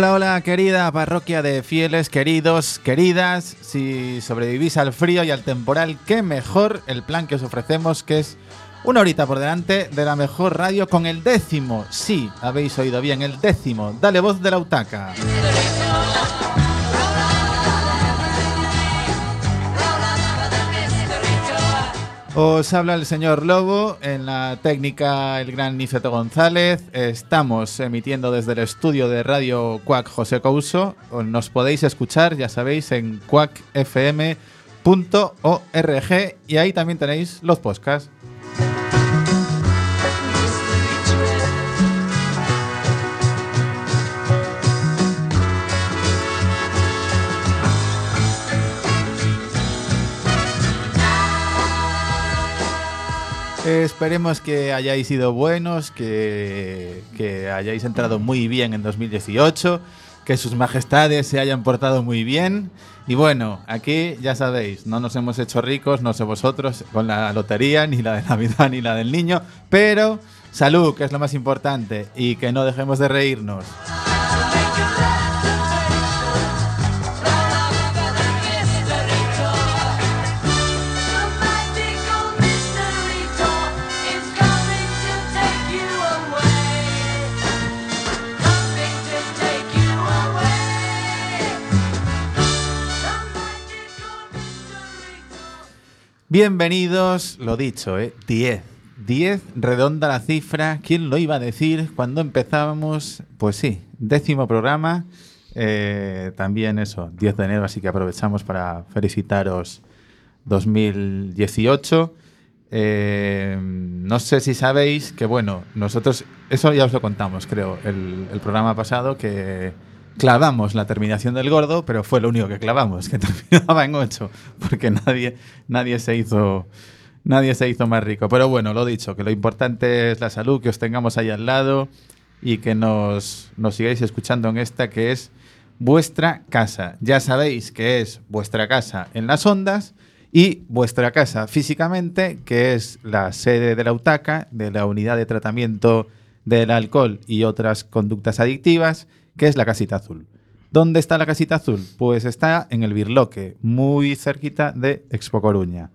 Hola, hola, querida parroquia de fieles, queridos, queridas. Si sobrevivís al frío y al temporal, qué mejor el plan que os ofrecemos, que es una horita por delante de la mejor radio con el décimo. Sí, habéis oído bien, el décimo. Dale voz de la utaca. Os habla el señor Lobo, en la técnica el gran Niceto González. Estamos emitiendo desde el estudio de Radio Cuac José Couso. Nos podéis escuchar, ya sabéis, en cuacfm.org y ahí también tenéis los podcasts. Esperemos que hayáis sido buenos, que, que, hayáis entrado muy bien en 2018, que sus majestades se hayan portado muy bien. Y bueno, aquí ya sabéis, no nos hemos hecho ricos, no sé vosotros, con la lotería, ni la de Navidad, ni la del niño, pero salud, que es lo más importante, y que no dejemos de reírnos. Bienvenidos, lo dicho, ¿eh? 10. 10, redonda la cifra. ¿Quién lo iba a decir cuando empezábamos? Pues sí, décimo programa. Eh, también eso, 10 de enero, así que aprovechamos para felicitaros 2018. Eh, no sé si sabéis que, bueno, nosotros, eso ya os lo contamos, creo, el, el programa pasado, que clavamos la terminación del gordo, pero fue lo único que clavamos, que terminaba en 8, porque nadie, nadie, se hizo, nadie se hizo más rico. Pero bueno, lo dicho, que lo importante es la salud, que os tengamos ahí al lado y que nos, nos sigáis escuchando en esta que es vuestra casa. Ya sabéis que es vuestra casa en las ondas y vuestra casa físicamente, que es la sede de la UTACA, de la Unidad de Tratamiento del Alcohol y otras conductas adictivas ¿Qué es la casita azul? ¿Dónde está la casita azul? Pues está en el Birloque, muy cerquita de Expo Coruña.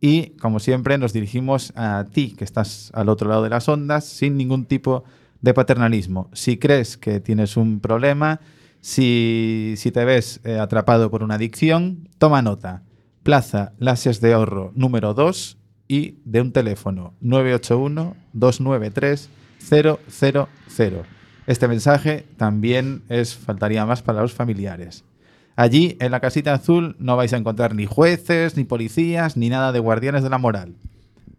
Y como siempre nos dirigimos a ti, que estás al otro lado de las ondas, sin ningún tipo de paternalismo. Si crees que tienes un problema, si, te ves eh, atrapado por una adicción, toma nota. Plaza Lasias de Ahorro número 2 y de un teléfono 981 293 000. Este mensaje también es faltaría más para los familiares. Allí, en la casita azul, no vais a encontrar ni jueces, ni policías, ni nada de guardianes de la moral.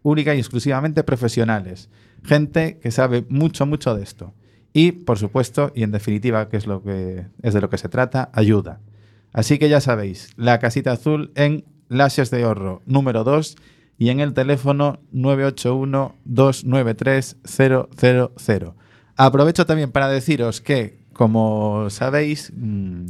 Única y exclusivamente profesionales. Gente que sabe mucho, mucho de esto. Y, por supuesto, y en definitiva, que es lo que es de lo que se trata, ayuda. Así que ya sabéis, la casita azul en Lasias de Ahorro número 2 y en el teléfono 981 293 000. Aprovecho también para deciros que, como sabéis, mm,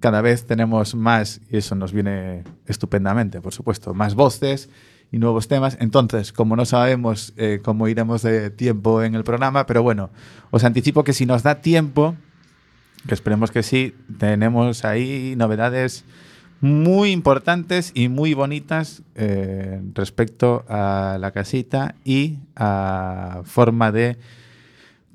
cada vez tenemos más, y eso nos viene estupendamente, por supuesto, más voces y nuevos temas. Entonces, como no sabemos eh, cómo iremos de tiempo en el programa, pero bueno, os anticipo que si nos da tiempo, que esperemos que sí, tenemos ahí novedades muy importantes y muy bonitas eh, respecto a la casita y a forma de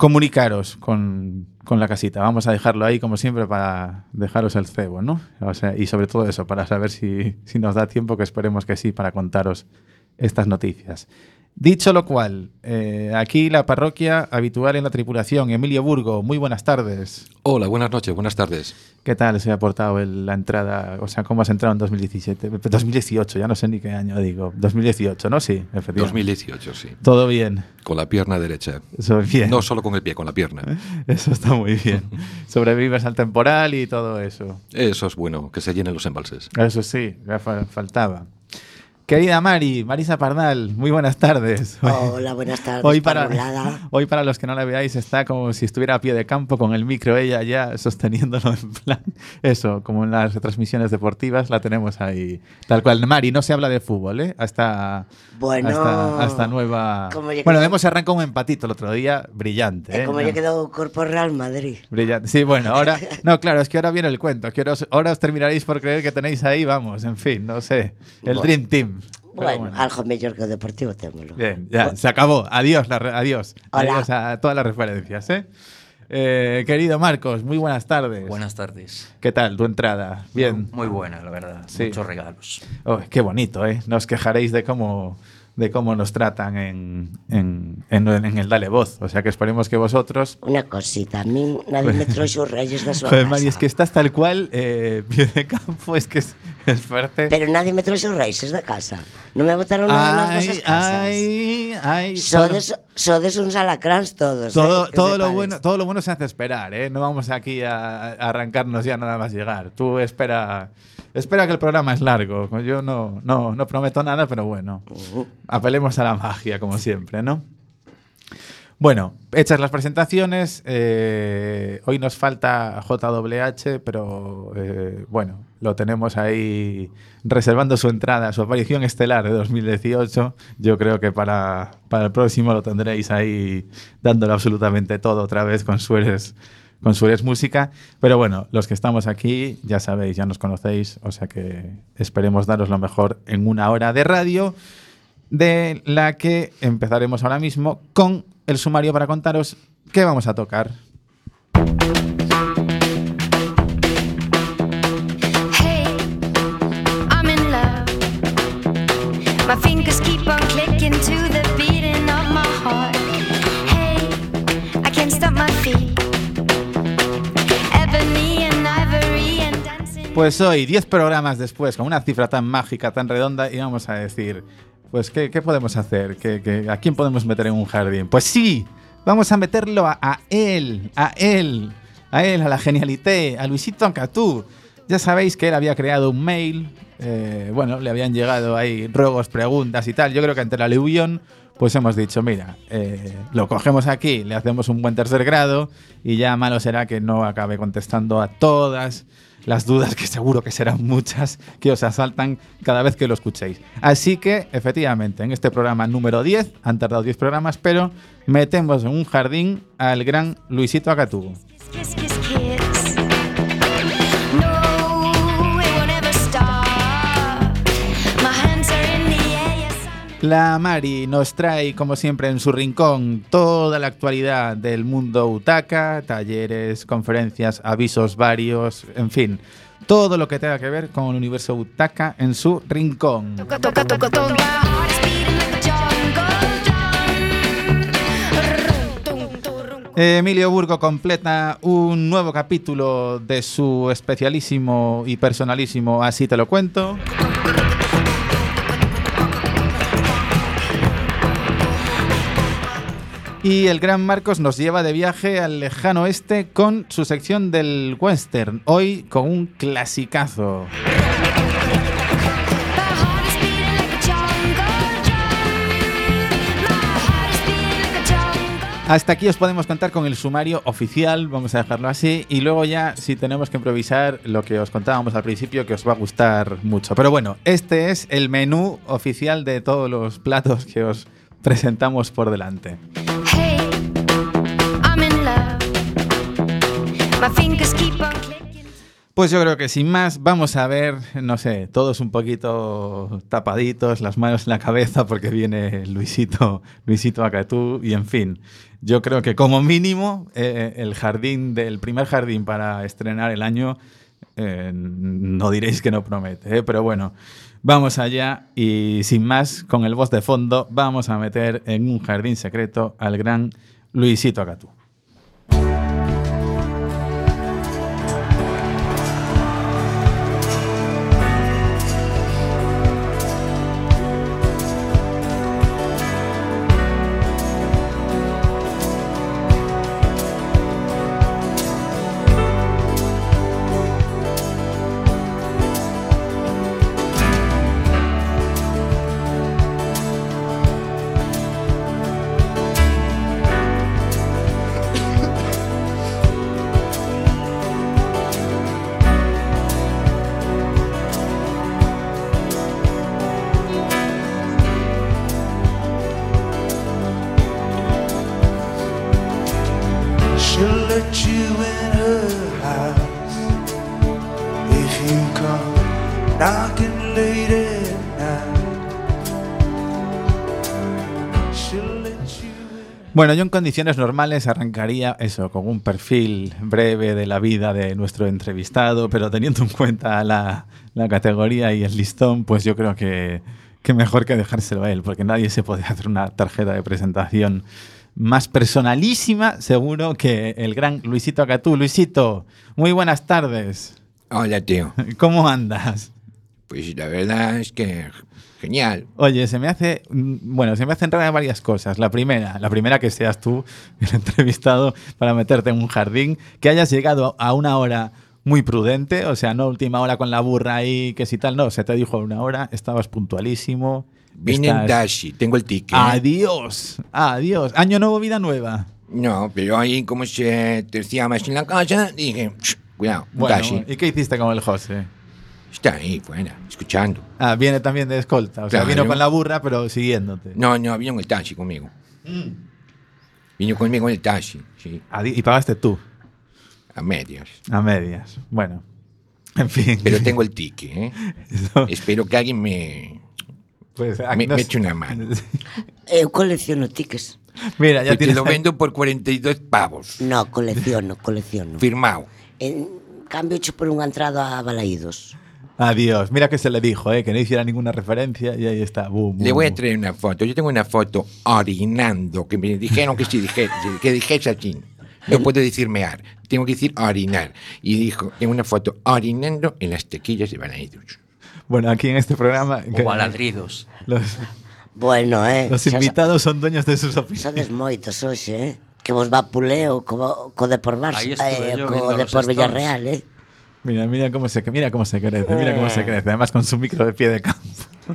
comunicaros con, la casita. Vamos a dejarlo ahí, como siempre, para dejaros el cebo, ¿no? y sobre todo eso, para saber si, si nos da tiempo, que esperemos que sí, para contaros estas noticias. Dicho lo cual, eh, aquí la parroquia habitual en la tripulación, Emilio Burgo, muy buenas tardes. Hola, buenas noches, buenas tardes. ¿Qué tal se ha portado la entrada? O sea, ¿cómo has entrado en 2017? 2018, ya no sé ni qué año digo. 2018, ¿no? Sí, efectivamente. 2018, sí. Todo bien. Con la pierna derecha. Eso bien. No solo con el pie, con la pierna. Eso está muy bien. Sobrevives al temporal y todo eso. Eso es bueno, que se llenen los embalses. Eso sí, ya faltaba. Querida Mari, Marisa Pardal, muy buenas tardes. Hola, buenas tardes. Hoy para, Parulada. hoy para los que no la veáis está como si estuviera a pie de campo con el micro ella ya sosteniéndolo en plan eso, como en las transmisiones deportivas la tenemos ahí tal cual. Mari, no se habla de fútbol, ¿eh? Hasta Bueno, hasta, hasta nueva. yo Bueno, hemos arrancado un empatito el otro día, brillante, Eh, como yo quedo Corpo Real Madrid. Brillante. Sí, bueno, ahora. No, claro, es que ahora viene el cuento. Que ahora, os, ahora os terminaréis por creer que tenéis ahí, vamos, en fin, no sé. El Bueno. Dream Team. Pero Bueno, algo mejor que o Deportivo témolo. Bien, ya, se acabó. Adiós, la adiós. Hola. Adiós a todas las referencias, ¿eh? Eh, querido Marcos, muy buenas tardes. Buenas tardes. ¿Qué tal tu entrada? Bien. Muy buena, la verdad. Sí. Muchos regalos. Oh, qué bonito, ¿eh? No os quejaréis de cómo, de cómo nos tratan en, en, en- en el Dale Voz. O sea que esperemos que vosotros Una cosita, a mí nadie me trae sus reyes de su Joder, casa. Mari, es que estás tal cual, eh, pie de campo, es que es, es fuerte. Pero nadie me trae sus reyes de casa. No me botaron nada ay, vosas casas. ay, ay. Sodes, sodes uns alacráns todos. todo, eh, todo, lo bueno, todo lo bueno se hace esperar, ¿eh? No vamos aquí a, a arrancarnos ya nada más llegar. Tú espera, espera que el programa es largo. Yo no, no, no prometo nada, pero bueno. Apelemos a la magia, como siempre, ¿no? Bueno, hechas las presentaciones, eh, hoy nos falta JWH, pero eh, bueno, lo tenemos ahí reservando su entrada, su aparición estelar de 2018. Yo creo que para, para el próximo lo tendréis ahí dándolo absolutamente todo otra vez con Suárez con Suárez Música. Pero bueno, los que estamos aquí ya sabéis, ya nos conocéis, o sea que esperemos daros lo mejor en una hora de radio de la que empezaremos ahora mismo con el sumario para contaros qué vamos a tocar. Hey, I can't stop my feet. Pues hoy, 10 programas después, con una cifra tan mágica, tan redonda, y vamos a decir, pues, ¿qué, podemos hacer? ¿Qué, qué- a quién podemos meter en un jardín? Pues sí, vamos a meterlo a, a él, a él, a él, a la genialité, a Luisito Ancatú. Ya sabéis que él había creado un mail, eh, bueno, le habían llegado ahí ruegos, preguntas y tal. Yo creo que ante la aluvión, pues hemos dicho, mira, eh, lo cogemos aquí, le hacemos un buen tercer grado y ya malo será que no acabe contestando a todas las dudas, que seguro que serán muchas, que os asaltan cada vez que lo escuchéis. Así que, efectivamente, en este programa número 10, han tardado 10 programas, pero metemos en un jardín al gran Luisito Acatú. La Mari nos trae, como siempre, en su rincón toda la actualidad del mundo Utaka, talleres, conferencias, avisos varios, en fin, todo lo que tenga que ver con el universo Utaka en su rincón. Toca, toca, toca. Emilio Burgo completa un nuevo capítulo de su especialísimo y personalísimo Así te lo cuento. Y el gran Marcos nos lleva de viaje al lejano oeste con su sección del western, hoy con un clasicazo. Hasta aquí os podemos contar con el sumario oficial, vamos a dejarlo así, y luego ya si tenemos que improvisar lo que os contábamos al principio que os va a gustar mucho. Pero bueno, este es el menú oficial de todos los platos que os presentamos por delante. Pues yo creo que sin más vamos a ver, no sé, todos un poquito tapaditos, las manos en la cabeza porque viene Luisito, Luisito Acatú y en fin, yo creo que como mínimo eh, el jardín del primer jardín para estrenar el año eh, no diréis que no promete, ¿eh? pero bueno, vamos allá y sin más, con el voz de fondo, vamos a meter en un jardín secreto al gran Luisito Acatú. Bueno, yo en condiciones normales arrancaría eso, con un perfil breve de la vida de nuestro entrevistado, pero teniendo en cuenta la, la categoría y el listón, pues yo creo que, que mejor que dejárselo a él, porque nadie se puede hacer una tarjeta de presentación más personalísima, seguro, que el gran Luisito Acatú. Luisito, muy buenas tardes. Hola, tío. ¿Cómo andas? Pues la verdad es que genial. Oye, se me hace, mm, bueno, se me hacen raras varias cosas. La primera, la primera que seas tú el entrevistado para meterte en un jardín, que hayas llegado a una hora muy prudente, o sea, no última hora con la burra ahí, que si tal, no, se te dijo a una hora, estabas puntualísimo. Vine en estás- taxi, tengo el ticket. Adiós, adiós. Año nuevo, vida nueva. No, pero ahí como se tercia más en la casa, dije, "Ch, cuidado, Bueno, taxi. ¿y qué hiciste con el José? Está ahí, fuera, escuchando. Ah, viene también de escolta, o sea, vino con la burra, pero siguiéndote. No, no, vino en el taxi conmigo. Vino conmigo en el taxi, sí, Adi- Y pagaste tú, a medias. a medias. Bueno, en fin. Pero tengo el ticket, ¿eh? Eso, Espero que alguien me, pues, me, no me eche una mano. Eu colecciono tickets. Mira, ya Que te tienes lo vendo por 42 pavos. No, colecciono, colecciono. Firmado. En cambio, hecho por unha entrada a Balaídos. Adiós. Mira que se le dijo, eh, que no hiciera ninguna referencia y ahí está. Bum, Le voy a traer una foto. Yo tengo una foto orinando, que me dijeron que si dije, que dijese así. No puedo decir mear, tengo que decir orinar. Y dijo, tengo una foto orinando en las tequillas de Balaídos. Bueno, aquí en este programa O baladridos. los, Bueno, eh. los invitados son dueños de sus opiniones. Sodes moitos hoxe, eh? Que vos va puleo co, co Depor Barça, Aí estuve eh, co Depor stories. Villarreal, eh? Mira, mira cómo se, mira cómo se crece, mira cómo se crece. Además con su micro de pie de campo.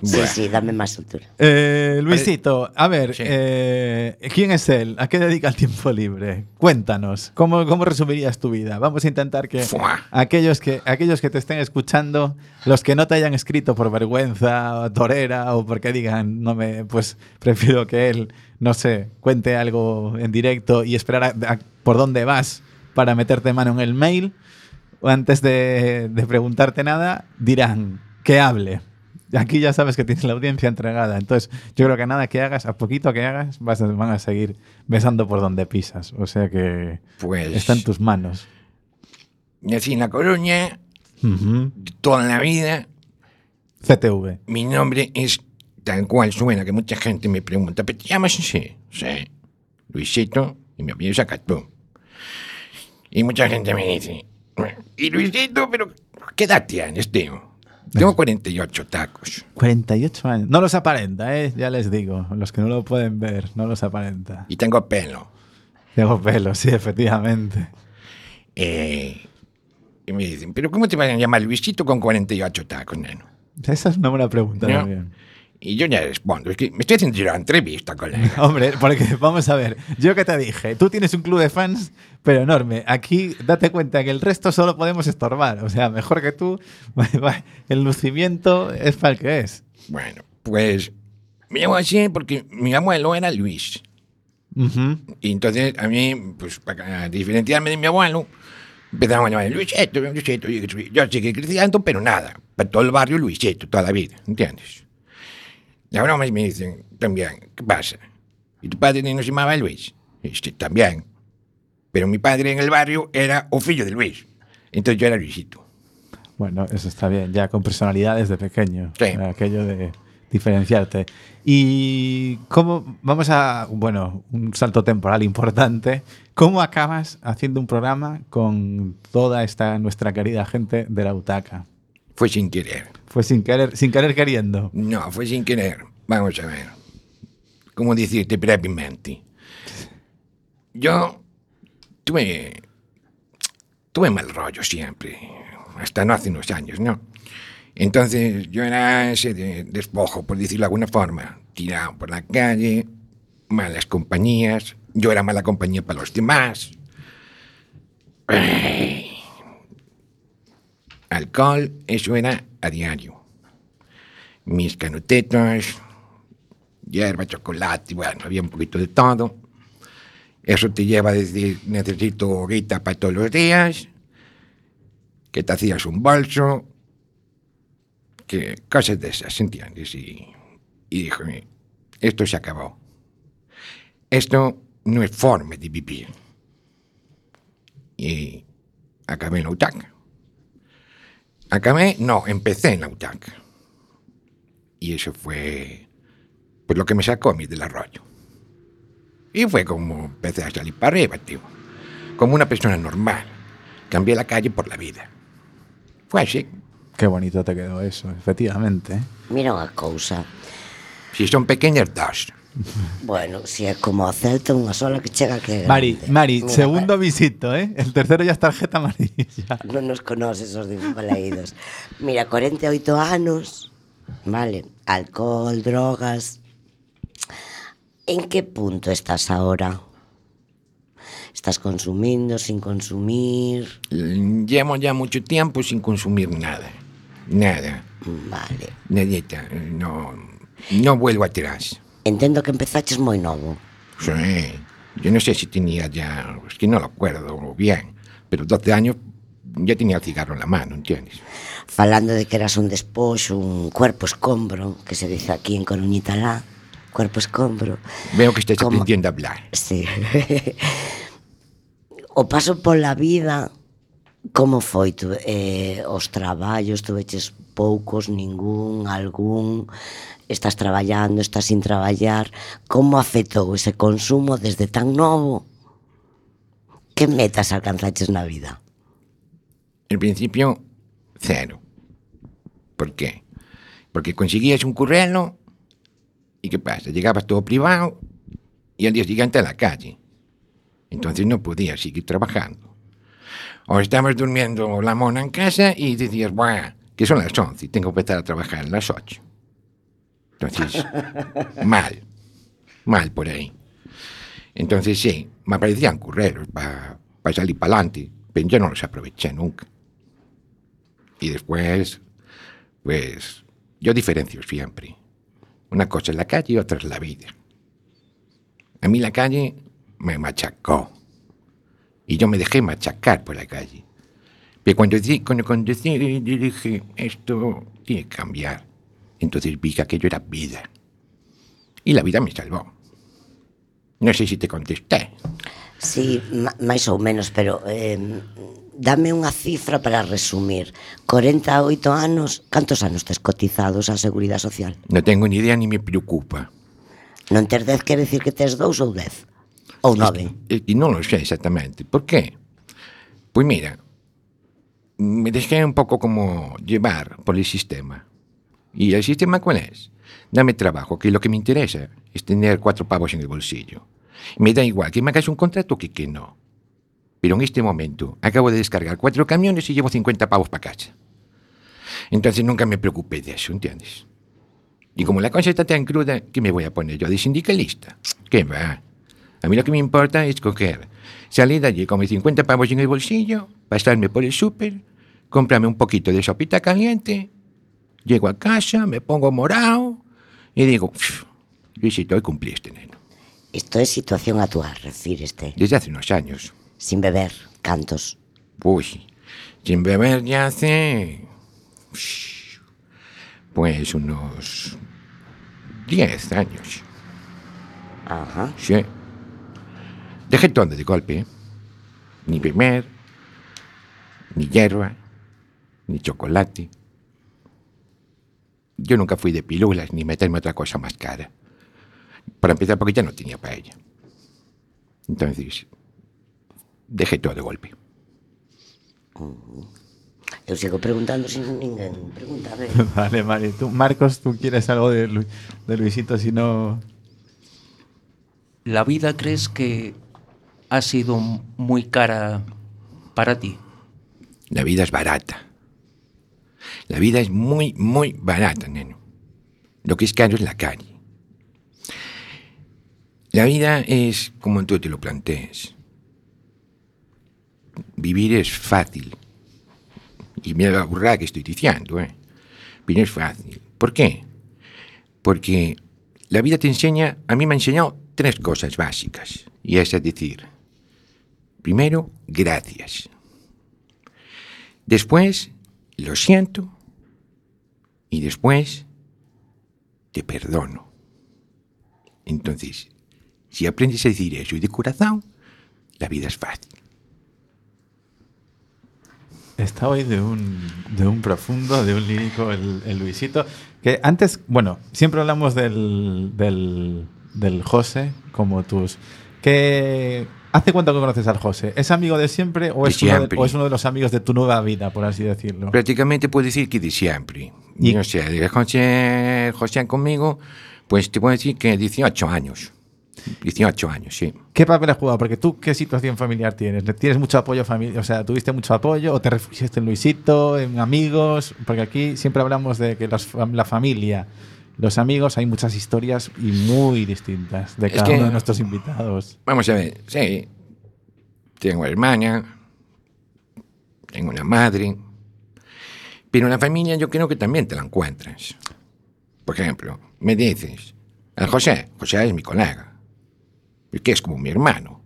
Sí, Bueno. sí, dame más altura. Eh, Luisito, a ver, Sí. eh, ¿quién es él? ¿A qué dedica el tiempo libre? Cuéntanos, ¿cómo, cómo resumirías tu vida? Vamos a intentar que Fua. aquellos que aquellos que te estén escuchando, los que no te hayan escrito por vergüenza o torera o porque digan, no me, pues prefiero que él, no sé, cuente algo en directo y esperar a- a- por dónde vas para meterte mano en el mail, antes de, de preguntarte nada, dirán que hable. Aquí ya sabes que tienes la audiencia entregada. Entonces, yo creo que nada que hagas, a poquito que hagas, vas a- van a seguir besando por donde pisas. O sea que Pues está en tus manos. nací en La Coruña, Ujú. toda la vida. CTV. Mi nombre es tal cual suena, que mucha gente me pregunta, ¿pero te llamas así? Sí. Luisito, y mi apellido es Acatú. Y mucha gente me dice, ¿y Luisito, pero qué edad tienes, tío? Tengo 48 tacos. 48 años. No los aparenta, ¿eh? Ya les digo. Los que no lo pueden ver, no los aparenta. Y tengo pelo. Tengo pelo, sí, efectivamente. Eh, y me dicen, ¿pero cómo te van a llamar Luisito con 48 tacos, neno? Esa es una buena pregunta ¿No? también. Y yo ya respondo, es que me estoy haciendo la entrevista, colega. Hombre, porque vamos a ver, yo que te dije, tú tienes un club de fans, pero enorme. Aquí date cuenta que el resto solo podemos estorbar. O sea, mejor que tú, el lucimiento es para el que es. Bueno, pues me llamo así porque mi abuelo era Luis. Ujú. Y entonces a mí, pues para diferenciarme de mi abuelo, empezaron a llamar Luisito, Luisito. Yo seguí creciendo, pero nada. Para todo el barrio Luisito, toda la vida, ¿entiendes? Y ahora me dicen también, ¿qué pasa? ¿Y tu padre no se llamaba Luis? Sí, también. Pero mi padre en el barrio era o filho de Luis. Entonces yo era Luisito. Bueno, eso está bien, ya con personalidad desde pequeño. Sí. Aquello de diferenciarte. Y cómo, vamos a, bueno, un salto temporal importante. ¿Cómo acabas haciendo un programa con toda esta nuestra querida gente de la UTACA? Fue sin querer. Fue sin querer, sin querer queriendo. No, fue sin querer. Vamos a ver. ¿Cómo decirte brevemente? Yo tuve. Tuve mal rollo siempre. Hasta no hace unos años, ¿no? Entonces yo era ese de- despojo, por decirlo de alguna forma. Tirado por la calle, malas compañías. Yo era mala compañía para los demás. Ay. Alcohol, eso era a diario mis canutetos, hierba, chocolate, bueno, había un poquito de todo. Eso te lleva a decir, necesito guita para todos los días, que te hacías un bolso, que cosas de esas, ¿entiendes? Y, y dije, esto se acabó. Esto no es forma de vivir. Y acabé en la UTAC. Acabé, no, empecé en la UTAC. Y eso fue pues lo que me sacó a mí del arroyo. Y fue como empecé a salir para arriba, tío. Como una persona normal. Cambié la calle por la vida. Fue así. Qué bonito te quedó eso, efectivamente. ¿eh? Mira unha cousa. Si son pequeñas, dos. Bueno, si é como a Celta, unha sola que chega que Mari, grande. Mari, Mira, segundo visito, ¿eh? El tercero ya es tarjeta amarilla. Non nos conoces os dibujaleidos. Mira, 48 anos, vale, alcohol, drogas. En que punto estás ahora? Estás consumindo, sin consumir? Llevo ya mucho tiempo sin consumir nada. Nada. Vale. Nadita. No, no vuelvo atrás. Entendo que empezaches moi novo. Sí. Yo no sé si tenía ya, es que no lo acuerdo bien, pero 12 años ya tenía el cigarro en la mano, ¿entiendes? Falando de que eras un despoxo, un cuerpo escombro, que se dice aquí en Coruñita lá, cuerpo escombro. Veo que estás Como... aprendiendo a hablar. Sí. o paso pola vida como foi tu, eh, os traballos, tu veches poucos, ningún, algún, estás traballando, estás sin traballar, como afectou ese consumo desde tan novo? Que metas alcanzaches na vida? En principio, cero. Por qué? Porque conseguías un currelo y ¿qué pasa? Llegabas todo privado y al día siguiente a la calle. Entonces no podías seguir trabajando. O estabas durmiendo la mona en casa y decías, bueno, que son las 11 y tengo que empezar a trabajar a las 8. Entonces, mal. Mal por ahí. Entonces sí, me aparecían curreros para salir para adelante, pero yo no los aproveché nunca. Y después, pues, yo diferencio siempre. Una cosa es la calle y otra es la vida. A mí la calle me machacó. Y yo me dejé machacar por la calle. Pero cuando, cuando, cuando di- di- dije, esto tiene que cambiar, entonces vi que aquello era vida. Y la vida me salvó. No sé si te contesté. Sí, máis ou menos, pero eh, dame unha cifra para resumir. 48 anos, cantos anos tes cotizados á Seguridade Social? Non tengo ni idea, ni me preocupa. Non ter 10 quere decir que tes 2 ou 10? Ou 9? E, e non lo sei exactamente. Por qué? Pois mira, me deixei un pouco como llevar por el sistema. E el sistema cuál es? Dame trabajo, que lo que me interesa es tener cuatro pavos en el bolsillo. Me da igual que me hagas un contrato que que no. Pero en este momento acabo de descargar cuatro camiones y llevo 50 pavos para casa. Entonces nunca me preocupé de eso, ¿entiendes? Y como la cosa está tan cruda, ¿qué me voy a poner yo de sindicalista? ¿Qué va? A mí lo que me importa es coger, salir de allí con mis 50 pavos en el bolsillo, pasarme por el súper, comprarme un poquito de sopita caliente, llego a casa, me pongo morado y digo, "Uf, Luisito, hoy cumpliste, Isto é situación actual, refíreste. Desde hace unos años. Sin beber, cantos. Uy, sin beber ya hace... Pues unos 10 años. Ajá. Sí. Dejé todo de golpe. ¿eh? Ni beber, ni hierba, ni chocolate. Yo nunca fui de pilulas ni meterme otra cosa más cara. Para empezar, porque ya no tenía para ella. Entonces, dejé todo de golpe. Eu sigo preguntando sin ninguén pregunta, a ver. Vale, Mari. Tú, Marcos, ¿tú quieres algo de, Lu- de Luisito? Si no... ¿La vida crees que ha sido muy cara para ti? La vida es barata. La vida es muy, muy barata, neno. Lo que es caro es la calle. La vida es como tú te lo plantees. Vivir es fácil. Y mira la burrada que estoy diciendo, ¿eh? Pero es fácil. ¿Por qué? Porque la vida te enseña, a mí me ha enseñado tres cosas básicas. Y es decir, primero, gracias. Después, lo siento. Y después, te perdono. Entonces, si aprendes a decir eso y de corazón, la vida es fácil. Está hoy de un, de un profundo, de un lírico, el, el Luisito. Que antes, bueno, siempre hablamos del, del, del José como tus. Que, ¿Hace cuánto que conoces al José? ¿Es amigo de siempre o De es, uno de, siempre. o es uno de los amigos de tu nueva vida, por así decirlo? Prácticamente puedo decir que de siempre. Y, o sea, de José, José conmigo, pues te puedo decir que 18 años. 18 años, sí. ¿Qué papel has jugado? Porque tú, ¿qué situación familiar tienes? ¿Tienes mucho apoyo familiar? O sea, ¿tuviste mucho apoyo o te refugiaste en Luisito, en amigos? Porque aquí siempre hablamos de que los la familia, los amigos, hay muchas historias y muy distintas de Es cada que- uno de nuestros invitados. Vamos a ver, sí. Tengo hermana, tengo una madre, pero la familia yo creo que también te la encuentras. Por ejemplo, me dices, al José, José es mi colega, que es como mi hermano.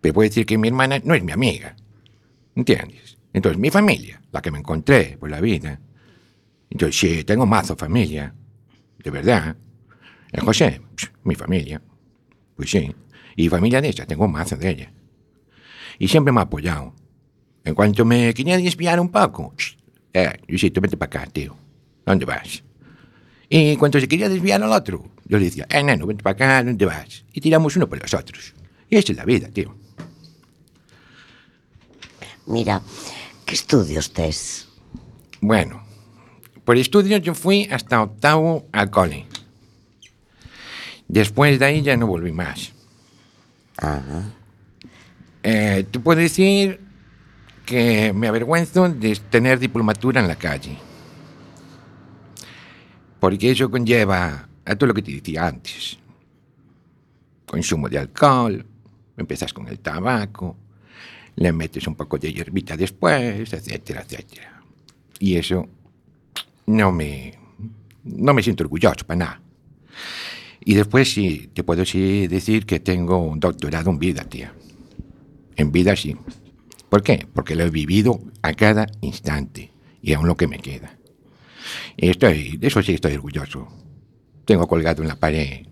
Pero puedo decir que mi hermana no es mi amiga, ¿entiendes? Entonces, mi familia, la que me encontré por la vida, entonces sí, tengo mazo familia, de verdad. El José, psh, mi familia. Pues sí. Y familia de ella, tengo mazo de ella. Y siempre me ha apoyado. En cuanto me quería desviar un poco, "Shh, eh, Luisito, vete para acá, tío. ¿Dónde vas? Y cuando se quería desviar al otro, yo le decía, eh, neno, vete para acá, ¿dónde vas? Y tiramos uno por los otros. Y esa es la vida, tío. Mira, que estudios tes? Bueno, por estudios yo fui hasta octavo al cole. Después de ahí ya no volví más. Eh, te puedo decir que me avergüenzo de tener diplomatura en la calle. Porque eso conlleva a todo lo que te decía antes. Consumo de alcohol, empiezas con el tabaco, le metes un poco de hierbita después, etcétera, etcétera. Y eso no me, no me siento orgulloso para nada. Y después sí, te puedo decir que tengo un doctorado en vida, tía. En vida sí. ¿Por qué? Porque lo he vivido a cada instante y aún lo que me queda. Estoy, de eso sí estoy orgulloso. Tengo colgado en la pared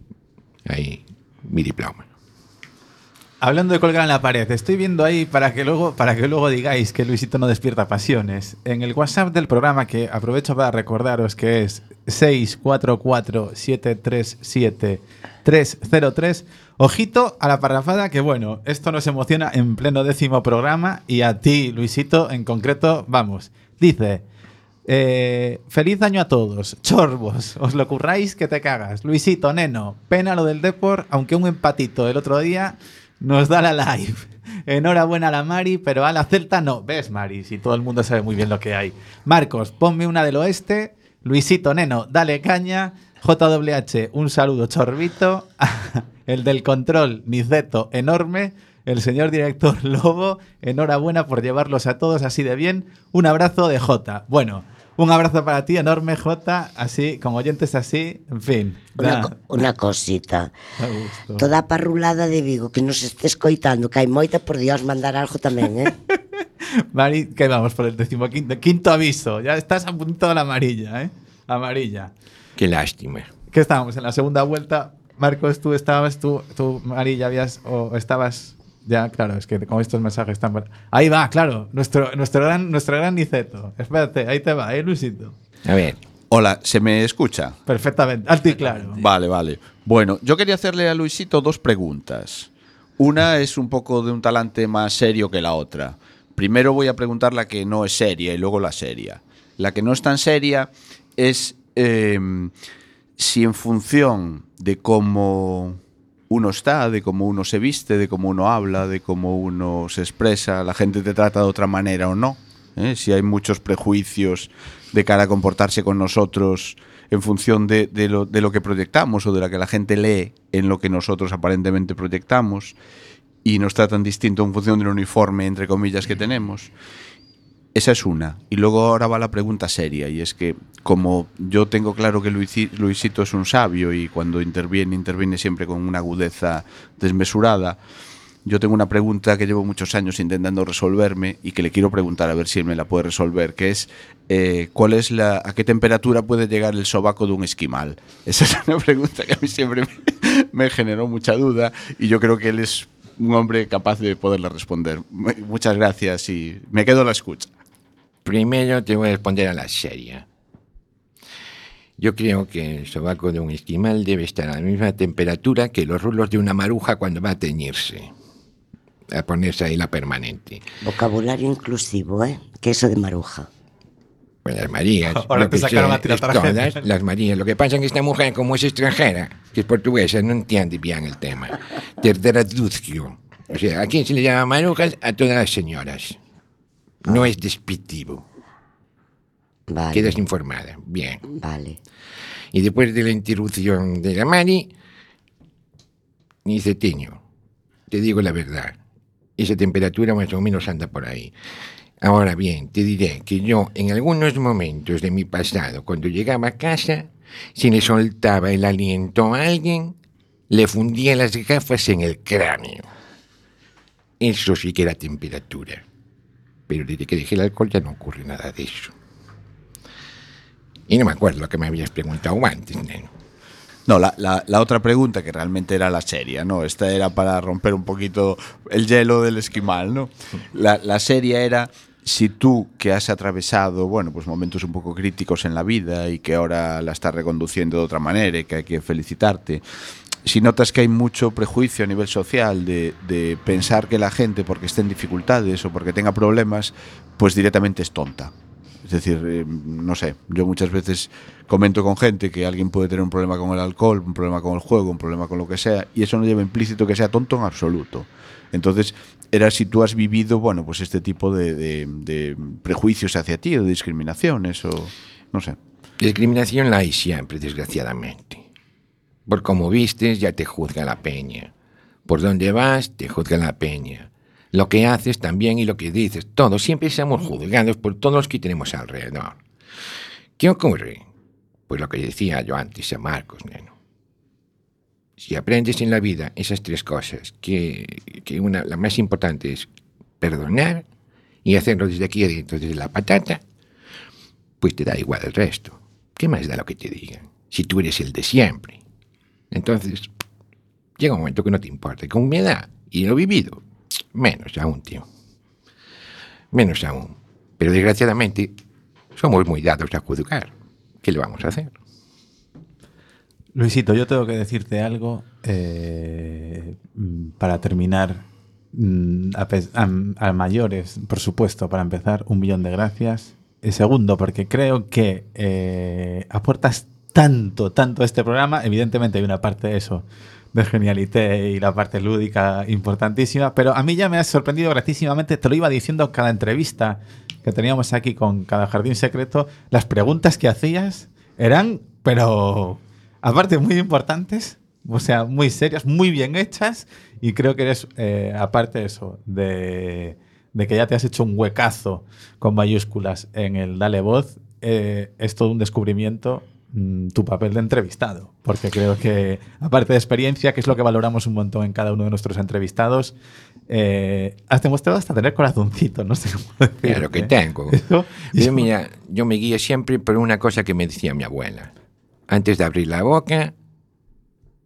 ahí mi diploma. Hablando de colgar en la pared, estoy viendo ahí para que luego, para que luego digáis que Luisito no despierta pasiones. En el WhatsApp del programa, que aprovecho para recordaros que es 644-737-303. Ojito a la parrafada, que bueno, esto nos emociona en pleno décimo programa y a ti, Luisito, en concreto, vamos. Dice, eh, feliz año a todos, chorbos, os lo curráis que te cagas. Luisito, neno, pena lo del Depor, aunque un empatito el otro día nos da la live. Enhorabuena a la Mari, pero a la Celta no. ¿Ves, Mari? Si todo el mundo sabe muy bien lo que hay. Marcos, ponme una del oeste. Luisito, neno, dale caña. JWH, un saludo chorbito. El del control, Niceto, enorme. El señor director Lobo, enhorabuena por llevarlos a todos así de bien. Un abrazo de J. Bueno, un abrazo para ti, enorme J. Así, con oyentes así, en fin. Una, da- co- una cosita. Toda a parrulada de Vigo que nos esté escoitando, que hai moita, por Dios, mandar algo tamén, eh? Mari, que vamos por el decimoquinto quinto aviso. Ya estás a punto de la amarilla, ¿eh? Amarilla. Qué lástima. ¿Qué estábamos? En la segunda vuelta, Marcos, tú estabas, tú, tú Mari, ya habías, o estabas, ya, claro, es que con estos mensajes están... por- Ahí va, claro, nuestro, nuestro, gran, nuestro gran Niceto. Espérate, ahí te va, ¿eh, Luisito? A ver, Hola, ¿se me escucha? Perfectamente, alto y claro. Vale, vale. Bueno, yo quería hacerle a Luisito dos preguntas. Una es un poco de un talante más serio que la otra. Primero voy a preguntar la que no es seria y luego la seria. La que no es tan seria es eh, si en función de cómo uno está, de cómo uno se viste, de cómo uno habla, de cómo uno se expresa, la gente te trata de otra manera o no. ¿eh? Si hay muchos prejuicios de cara a comportarse con nosotros en función de, lo que proyectamos o de lo que la gente lee en lo que nosotros aparentemente proyectamos y nos tratan distinto en función del uniforme, entre comillas, que tenemos. Esa es una. Y luego ahora va la pregunta seria, y es que como yo tengo claro que Luisi- Luisito es un sabio y cuando interviene, interviene siempre con una agudeza desmesurada, yo tengo una pregunta que llevo muchos años intentando resolverme y que le quiero preguntar a ver si él me la puede resolver, que es eh, ¿cuál es la, a qué temperatura puede llegar el sobaco de un esquimal? Esa es una pregunta que a mí siempre me, me generó mucha duda y yo creo que él es un hombre capaz de poderla responder. Mu- Muchas gracias y me quedo a la escucha. Primero te voy a responder a la seria. Yo creo que el sobaco de un esquimal debe estar a la misma temperatura que los rulos de una maruja cuando va a teñirse. A ponerse ahí la permanente. Vocabulario inclusivo, ¿eh? Que eso de maruja. Pues las Marías. Ahora te sacaron sé a ti la es tarjeta. todas las Marías. Lo que pasa es que esta mujer, como es extranjera, que es portuguesa, no entiende bien el tema. Te traduzco. O sea, ¿a quién se le llama marujas? A todas las señoras. No es despectivo. Vale. Quedas informada. Bien. Vale. Y después de la interrupción de la Mari, dice Teño, te digo la verdad, esa temperatura más o menos anda por ahí. Ahora bien, te diré que yo en algunos momentos de mi pasado, cuando llegaba a casa, si le soltaba el aliento a alguien, le fundía las gafas en el cráneo. Eso sí que era temperatura. Pero desde que dejé el alcohol ya no ocurre nada de eso. Y no me acuerdo lo que me habías preguntado antes, neno. No, la, la- la otra pregunta que realmente era la seria, ¿no? Esta era para romper un poquito el hielo del esquimal, ¿no? La, la seria era si tú que has atravesado, bueno, pues momentos un poco críticos en la vida y que ahora la estás reconduciendo de otra manera y que hay que felicitarte, si notas que hay mucho prejuicio a nivel social de, de pensar que la gente porque esté en dificultades o porque tenga problemas, pues directamente es tonta. Es decir, eh, no sé, yo muchas veces comento con gente que alguien puede tener un problema con el alcohol, un problema con el juego, un problema con lo que sea, y eso no lleva implícito que sea tonto en absoluto. Entonces, era si tú has vivido, bueno, pues este tipo de, prejuicios hacia ti, o de discriminaciones, o no sé. Discriminación la hay siempre, desgraciadamente. Por cómo vistes, ya te juzga la peña. Por dónde vas, te juzga la peña. Lo que haces también y lo que dices, todos siempre somos juzgados por todos los que tenemos alrededor. ¿Qué ocurre? Pues lo que decía yo antes a Marcos, neno. Si aprendes en la vida esas tres cosas, que, que una, la más importante es perdonar y hacerlo desde aquí adentro, desde la patata, pues te da igual el resto. ¿Qué más da lo que te digan? Si tú eres el de siempre. Entonces, llega un momento que no te importa. Con mi edad y lo vivido, menos aún, tío. Menos aún. Pero desgraciadamente, somos muy dados a juzgar. ¿Qué le vamos a hacer? Luisito, yo tengo que decirte algo eh, mm, para terminar. mm, A, a- mayores, por supuesto, para empezar, un millón de gracias. Y segundo, porque creo que eh, aportas tanto, tanto este programa. Evidentemente hay una parte de eso, de genialité y la parte lúdica importantísima, pero a mí ya me has sorprendido gratísimamente. Te lo iba diciendo en cada entrevista que teníamos aquí con cada jardín secreto. Las preguntas que hacías eran, pero aparte muy importantes, o sea, muy serias, muy bien hechas, y creo que eres, eh, aparte de eso, de, de que ya te has hecho un huecazo con mayúsculas en el Dale Voz, eh, es todo un descubrimiento mm, tu papel de entrevistado, porque creo que, aparte de experiencia, que es lo que valoramos un montón en cada uno de nuestros entrevistados, eh, has demostrado hasta tener corazoncito, no sé cómo decirte. Claro que tengo. Eso- Yo, eso- mira, yo me guío siempre por una cosa que me decía mi abuela. Antes de abrir la boca,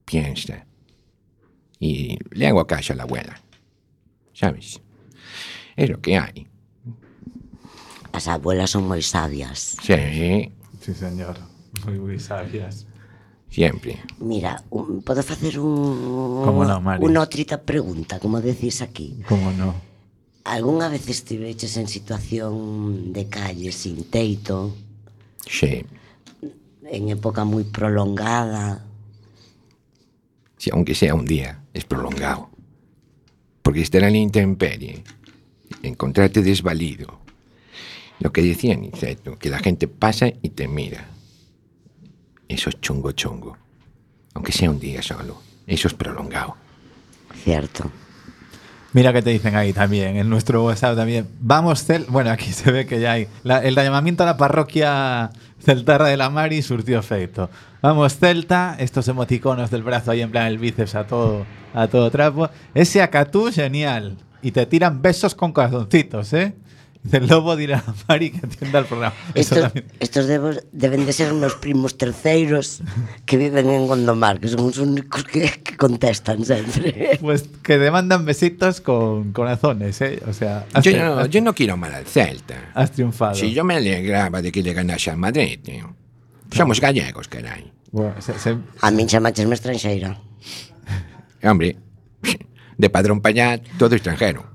piensa. Y le hago caso a la abuela. ¿Sabes? Es lo que hay. As abuelas son moi sabias. Sí, Sí, señor. Muy, muy sabias. siempre. Mira, un, podo facer un Cómo no, Mari. unha outrita pregunta, como decís aquí. ¿Cómo no? Algúnha vez estiveches en situación de calle sin teito, Sí. en época moi prolongada, Si aunque sea un día, es prolongado. Porque estar en la intemperie, encontrarte desvalido. Lo que decía Niceto, que la gente pasa y te mira. Eso es chungo chungo. Aunque sea un día solo, eso es prolongado. cierto? Mira que te dicen ahí también, en nuestro WhatsApp también. Vamos, Cel. Bueno, aquí se ve que ya hay. la- el llamamiento a la parroquia Celtarra de la Mari surtió efecto. Vamos, Celta. Estos emoticonos del brazo ahí en plan el bíceps a todo, a todo trapo. Ese acatú, genial. Y te tiran besos con corazoncitos, ¿eh? El lobo dirá a Mari que atienda el programa. Estos, estos debo- deben de ser unos primos terceiros que viven en Gondomar, que son os únicos que, que contestan sempre. Pues que demandan besitos con corazones, ¿eh? O sea, has, Yo no, has- yo no quiero mal al Celta. has triunfado. Si yo me alegraba de que le ganase al Madrid, tío. Somos gallegos, caray. Bueno, se- se- A min chamachesme estranxeira. Hombre, de padrón allá, todo extranjero.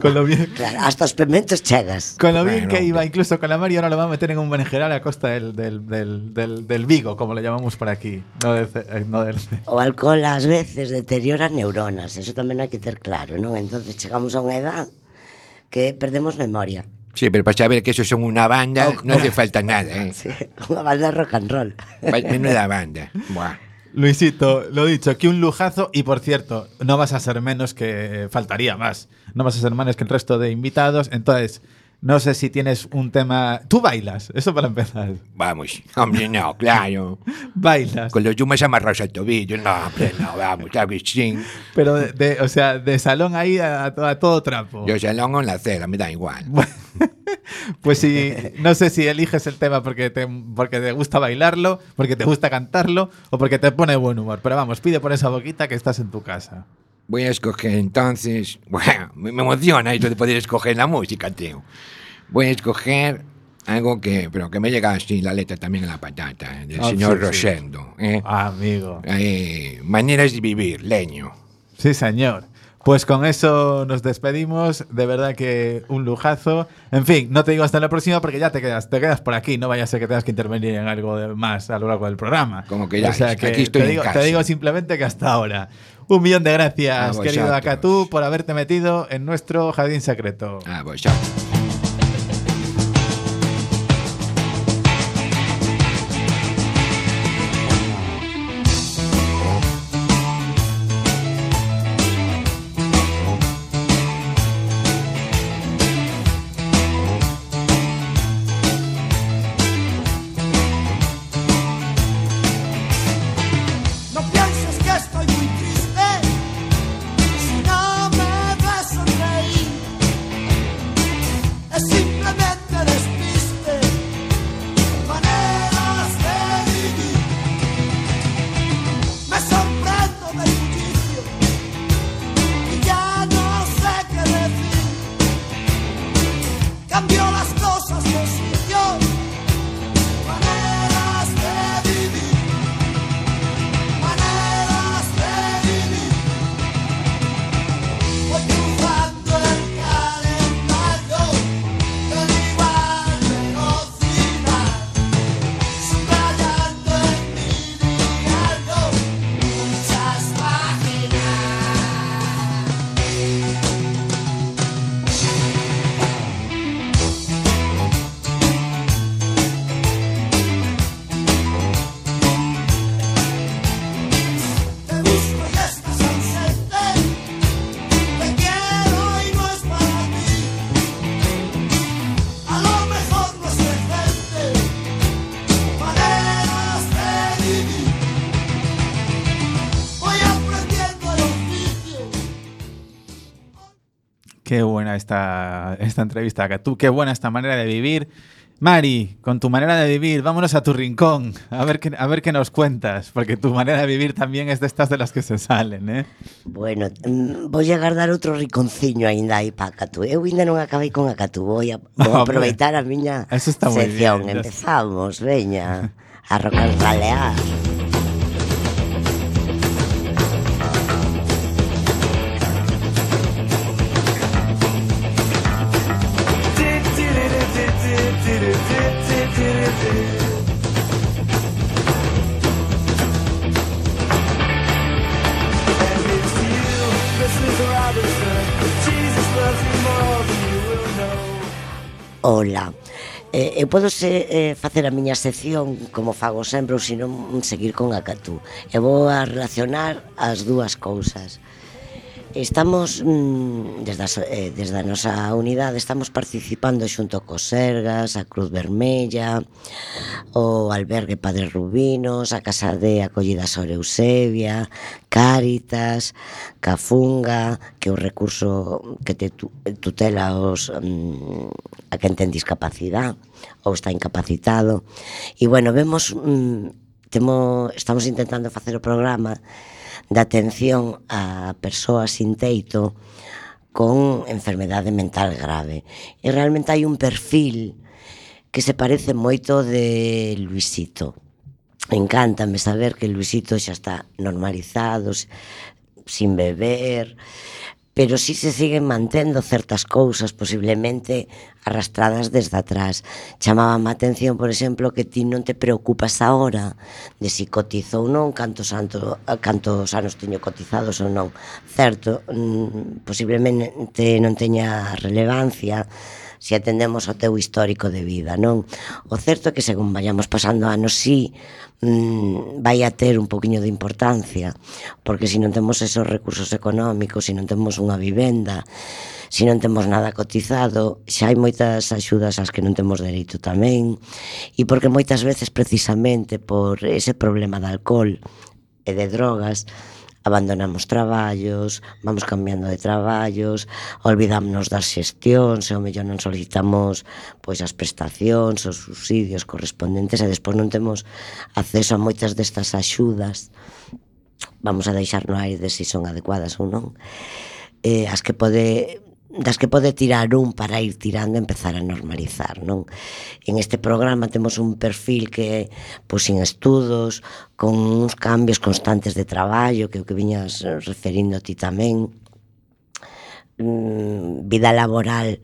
con lo bien, Claro, hasta os pementos chegas. Con lo bien Bueno, que iba incluso con la Mari, ahora lo va a meter en un berenjenal a costa del, del, del, del, del Vigo, como lo llamamos por aquí. No del, eh, no del- O alcohol ás veces deteriora neuronas, eso tamén hai que ter claro, non? Entonces chegamos a unha edad que perdemos memoria. Sí, pero para saber que esos son una banda, no hace falta nada, ¿eh? Sí, unha banda rock and roll. Menuda banda. Buah. Luisito, lo dicho, que un lujazo y por cierto, no vas a ser menos que faltaría más. No vas a ser menos que el resto de invitados. Entonces, no sé si tienes un tema. Tú bailas, eso para empezar. Vamos, hombre, no, claro. Bailas. Con los yumas amarrados al tobillo, no, hombre, no, vamos, claro que sí. Pero de, de- o sea, de salón ahí a, a todo trapo. Yo salón en la acera, me da igual. Pues si, no sé si eliges el tema porque te, porque te gusta bailarlo, porque te gusta cantarlo o porque te pone buen humor. Pero vamos, pide por esa boquita que estás en tu casa. Voy a escoger entonces. Bueno, me emociona esto de poder escoger la música, tío. Voy a escoger algo que, pero que me llega así la letra también en la patata, eh, del Ah, señor sí, sí. Rosendo. ¿eh? Ah, amigo. Eh, maneras de vivir, leño. Sí, señor. Pues con eso nos despedimos. De verdad que un lujazo. En fin, no te digo hasta la próxima porque ya te quedas, te quedas por aquí. No vaya a ser que tengas que intervenir en algo de más a lo largo del programa. Como que ya, O sea que aquí estoy te, digo, te digo simplemente que hasta ahora. Un millón de A gracias, vosotros. querido Acatú, por haberte metido en nuestro jardín secreto. Ah, pues Qué buena esta, esta entrevista, Acatú. Qué buena esta manera de vivir. Mari, con tu manera de vivir, vámonos a tu rincón, a ver, qué, a ver qué nos cuentas, porque tu manera de vivir también es de estas de las que se salen, ¿eh? Bueno, mm, vou a guardar outro riconciño aínda aí para Acatú. Eu ainda non acabei con Acatú, vou a, vou a aproveitar a miña eso está sección. bien, Empezamos, veña, a rock Ola. Eh, eu podo se, eh, facer a miña sección como fago sempre ou senón seguir con a catú. Eu vou a relacionar as dúas cousas. Estamos mm, desde, as, eh, desde a nosa unidade estamos participando xunto cos Sergas, a Cruz Vermella, o Albergue Padre Rubinos, a Casa de Acollida Sor Eusebia, Cáritas, Cafunga, que é o recurso que te tutela os, mm, a quen ten discapacidade ou está incapacitado. E bueno, vemos mm, temo, estamos intentando facer o programa de atención a persoas sin teito con enfermedade mental grave. E realmente hai un perfil que se parece moito de Luisito. Encántame saber que Luisito xa está normalizado, sin beber, pero si sí se siguen mantendo certas cousas posiblemente arrastradas desde atrás. Chamaba a atención, por exemplo, que ti non te preocupas agora de si cotizo ou non, cantos, anto, cantos anos teño cotizados ou non. Certo, mm, posiblemente non teña relevancia, se atendemos ao teu histórico de vida, non? O certo é que según vayamos pasando anos, sí, mmm, vai a ter un poquinho de importancia, porque se non temos esos recursos económicos, se non temos unha vivenda, se non temos nada cotizado, xa hai moitas axudas ás que non temos dereito tamén, e porque moitas veces precisamente por ese problema de alcohol e de drogas, abandonamos traballos, vamos cambiando de traballos, olvidámonos das xestións, e o mellor non solicitamos pois as prestacións, os subsidios correspondentes e despois non temos acceso a moitas destas axudas. Vamos a deixar no aire se si son adecuadas ou non. Eh, as que pode das que pode tirar un para ir tirando e empezar a normalizar, non? En este programa temos un perfil que pois sin estudos, con uns cambios constantes de traballo, que o que viñas referindo ti tamén, mm, vida laboral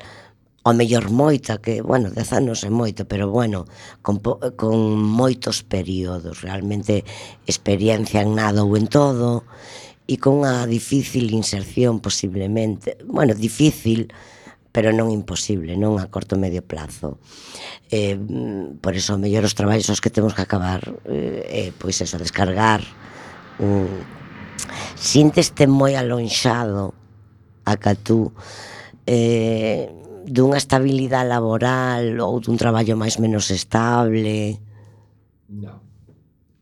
o mellor moita, que, bueno, dez anos é moito, pero bueno, con, con moitos períodos, realmente experiencia en nada ou en todo, e e cunha difícil inserción posiblemente, bueno, difícil, pero non imposible, non a corto medio plazo. Eh, por eso, mellor os traballos os que temos que acabar, eh, eh pois eso, descargar. Mm, sinteste moi alonxado a catú tú eh, dunha estabilidade laboral ou dun traballo máis menos estable? Non,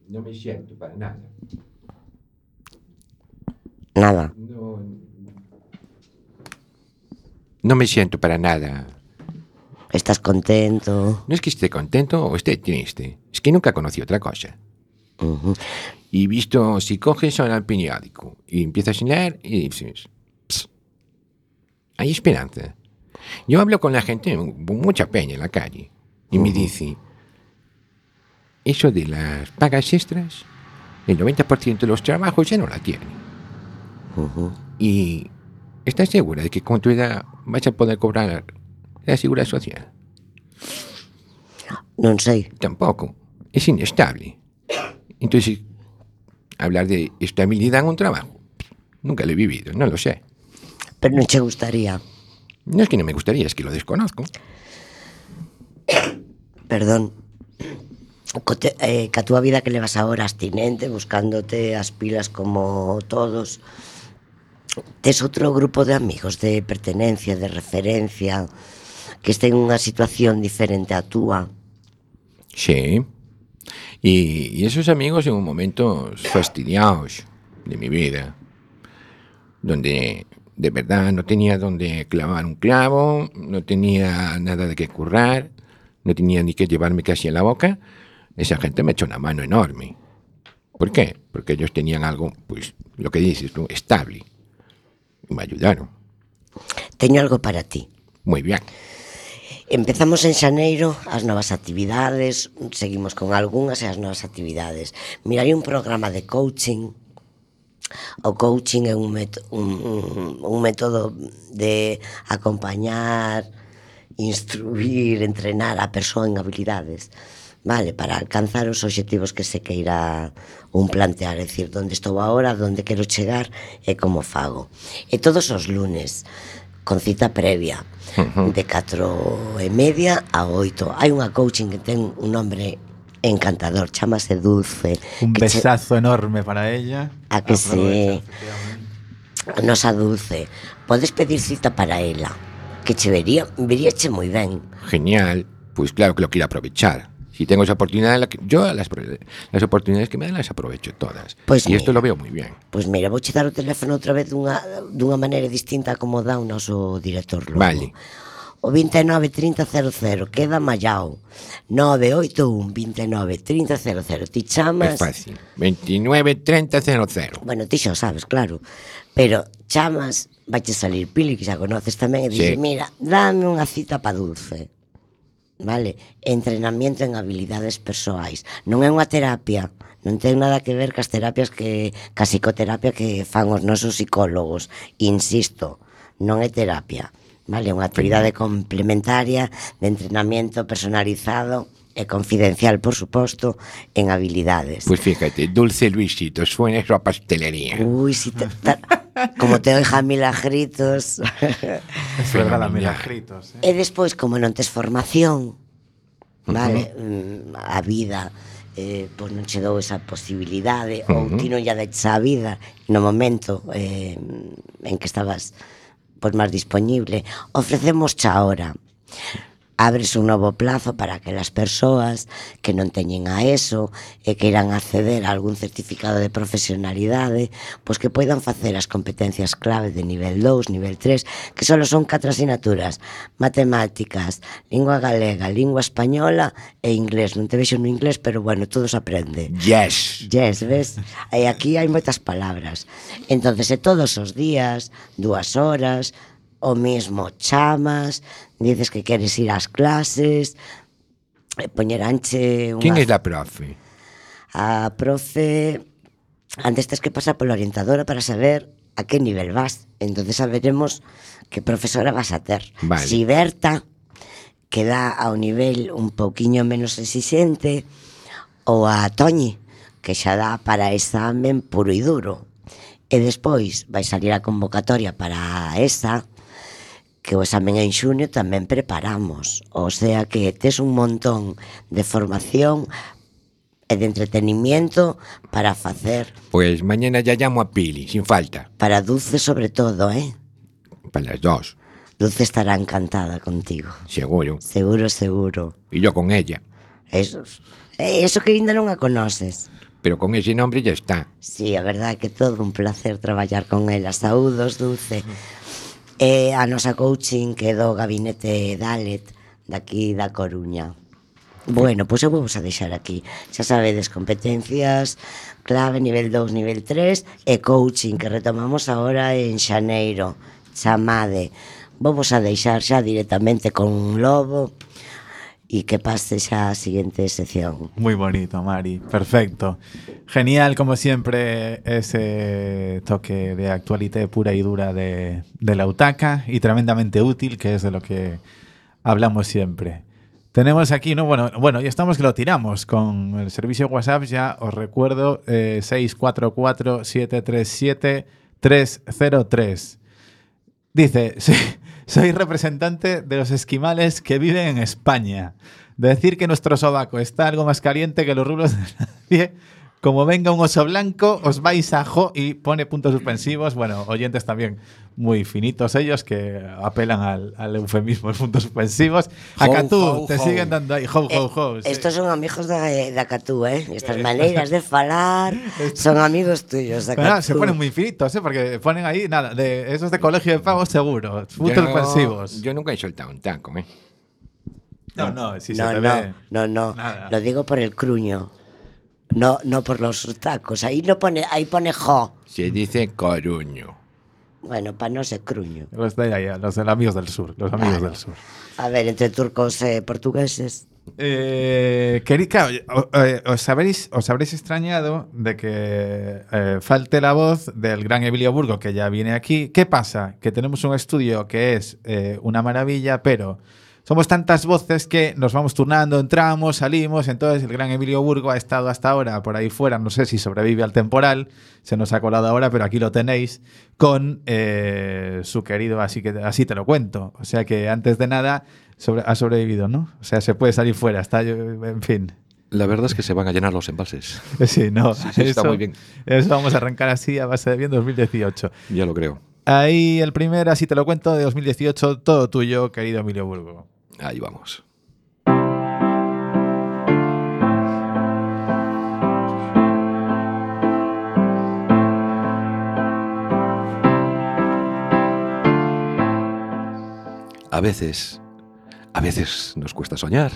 non me xento para nada. Nada No, no me siento para nada. estás contento No es que esté contento o esté triste, es que nunca conocí otra cosa. Y visto, si coges el periódico y empiezas a leer y dices, "Ps, hay esperanza. Yo hablo con la gente, con mucha peña en la calle, y me dice, eso de las pagas extras, el 90% de los trabajos ya no la tienen. Uh -huh. Y estás segura de que con tu edad vas a poder cobrar la seguridad social? Non sei. Tampoco. Es inestable. Entonces, hablar de estabilidad en un trabajo, nunca lo he vivido, no lo sé. Pero non che gustaría. No es que no me gustaría, es que lo desconozco. Perdón. Cote, eh, ca túa vida que levas agora abstinente, buscándote as pilas como todos, tes outro grupo de amigos de pertenencia, de referencia que estén en unha situación diferente á túa Sí. Y, esos amigos en momentos fastidiados de mi vida, donde de verdad no tenía donde clavar un clavo, no tenía nada de qué currar, no tenía ni que llevarme casi a la boca, esa gente me echó una mano enorme. ¿Por qué? Porque ellos tenían algo, pues, lo que dices tú, estable. me ayudaron. Teño algo para ti. Moi bien. Empezamos en xaneiro as novas actividades, seguimos con algunhas e as novas actividades. Mirai un programa de coaching. O coaching é un, met un, un, un método de acompañar, instruir, entrenar a persoa en habilidades. Vale, para alcanzar os obxectivos que se queira un plantear, é dicir, onde estou agora, onde quero chegar e como fago. E todos os lunes, con cita previa, uh -huh. de 4 e media a 8. Hai unha coaching que ten un nombre encantador, chamase Dulce. Un besazo che... enorme para ella. A que sí. Nosa Dulce. Podes pedir cita para ela, que che vería, veríache moi ben. Genial. Pois pues claro que lo quiero aprovechar. Si tengo esa oportunidad, la que yo las, las oportunidades que me dan las aprovecho todas. Pues esto isto lo veo muy bien. Pois pues mira, vou che dar o teléfono outra vez dunha, dunha maneira distinta como dá o noso director logo. Vale. O 293000 queda mallao. 981 293000. Ti chamas... É fácil. 293000. Bueno, ti xa sabes, claro. Pero chamas, vai salir Pili, que xa conoces tamén, e dices, sí. mira, dame unha cita pa Dulce vale? Entrenamiento en habilidades persoais. Non é unha terapia, non ten nada que ver cas terapias que ca psicoterapia que fan os nosos psicólogos. Insisto, non é terapia, vale? É unha actividade complementaria de entrenamiento personalizado e confidencial, por suposto, en habilidades. Pois pues fíjate, dulce Luisito, suena eso a pastelería. Ui, si te... ta, como te oiga milagritos. Es verdad, a milagritos. Eh? E despois, como non tes formación, vale, uh -huh. a vida, eh, pois non che dou esa posibilidade, uh -huh. ou ti non lla deches a vida no momento eh, en que estabas pois máis dispoñible. Ofrecemos xa ahora abres un novo plazo para que as persoas que non teñen a eso e que irán acceder a algún certificado de profesionalidade, pois que poidan facer as competencias clave de nivel 2, nivel 3, que só son catro asignaturas, matemáticas, lingua galega, lingua española e inglés. Non te vexo no inglés, pero bueno, todos aprende. Yes. Yes, ves? E aquí hai moitas palabras. Entonces, e todos os días, dúas horas, o mismo chamas, dices que queres ir ás clases, e poñeranche unha... Quen é a profe? A profe... Antes tens que pasar pola orientadora para saber a que nivel vas. Entonces saberemos que profesora vas a ter. Vale. Si Berta, que dá ao nivel un pouquiño menos exixente, ou a Toñi, que xa dá para examen puro e duro. E despois vai salir a convocatoria para esa, que o examen en xuño tamén preparamos. O sea que tes un montón de formación e de entretenimiento para facer. Pois pues mañana ya llamo a Pili, sin falta. Para Dulce sobre todo, eh? Para las dos. Dulce estará encantada contigo. Seguro. Seguro, seguro. E yo con ella. Eso, eh, eso que ainda non a conoces. pero con ese nombre ya está. Sí, a verdad que todo un placer traballar con ela. Saúdos, Dulce. E a nosa coaching que do gabinete Dalet daqui da Coruña. Bueno, pois pues eu vou a deixar aquí. Xa sabedes, competencias, clave, nivel 2, nivel 3 e coaching que retomamos agora en xaneiro. Chamade. Vou a deixar xa directamente con un lobo. E que pase xa a seguinte sección. Muy bonito, Mari. Perfecto. Genial, como siempre, ese toque de actualidad pura y dura de, de la UTACA y tremendamente útil, que es de lo que hablamos siempre. Tenemos aquí, ¿no? Bueno, bueno, ya estamos que lo tiramos con el servicio WhatsApp, ya os recuerdo, eh, 644-737-303. Dice, "Sí, soy representante de los esquimales que viven en España. Decir que nuestro sobaco está algo más caliente que los rulos de nadie. Como venga un oso blanco, os vais a jo y pone puntos suspensivos. Bueno, oyentes también muy finitos ellos que apelan al, al eufemismo, los puntos suspensivos. Ho, Acá tú, ho, te ho. siguen dando ahí, ho, ho, ho. sí. Eh, Estos son amigos da Catú, eh? Estas maneiras de falar son amigos tuyos Catú. se ponen muy finitos, ¿eh? Porque ponen ahí, nada, de esos de colegio de pagos seguro. Puntos Yo- suspensivos. Yo nunca he soltado un taco, ¿eh? no, no, si no, se te no, ve. no, no, lo digo por el cruño. No, no por los tacos. Ahí no pone, ahí pone jo. Se dice coruño. Bueno, para no ser cruño. Los de allá, los de los amigos del sur, los amigos del sur. A ver, entre turcos e portugueses. Eh, eh, os, habréis, os habréis extrañado de que eh, falte la voz del gran Emilio Burgo, que ya viene aquí. ¿Qué pasa? Que tenemos un estudio que es eh, una maravilla, pero somos tantas voces que nos vamos turnando, entramos, salimos. Entonces, el gran Emilio Burgo ha estado hasta ahora por ahí fuera. No sé si sobrevive al temporal, se nos ha colado ahora, pero aquí lo tenéis con eh, su querido, así que así te lo cuento. O sea que antes de nada sobre- ha sobrevivido, ¿no? O sea, se puede salir fuera, está, en fin. La verdad es que se van a llenar los embalses. Sí, no. Sí, sí, está eso- muy bien. Eso vamos a arrancar así a base de bien 2018. Ya lo creo. Ahí el primer, así te lo cuento, de 2018, todo tuyo, querido Emilio Burgo. Ahí vamos. A veces, a veces nos cuesta soñar.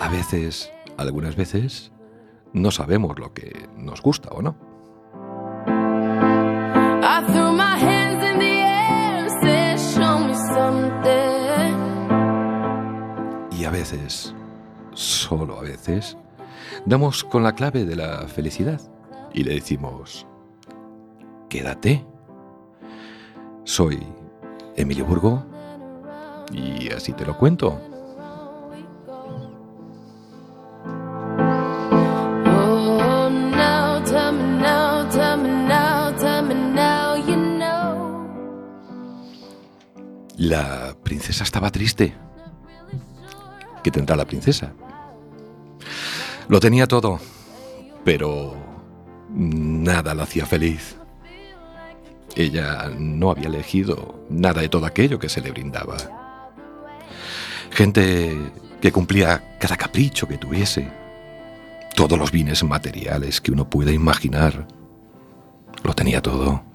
A veces, algunas veces, no sabemos lo que nos gusta o no. Y a veces, solo a veces, damos con la clave de la felicidad y le decimos, quédate. Soy Emilio Burgo y así te lo cuento. La princesa estaba triste. ¿Qué tendrá la princesa? Lo tenía todo, pero nada la hacía feliz. Ella no había elegido nada de todo aquello que se le brindaba. Gente que cumplía cada capricho que tuviese. Todos los bienes materiales que uno pueda imaginar. Lo tenía todo.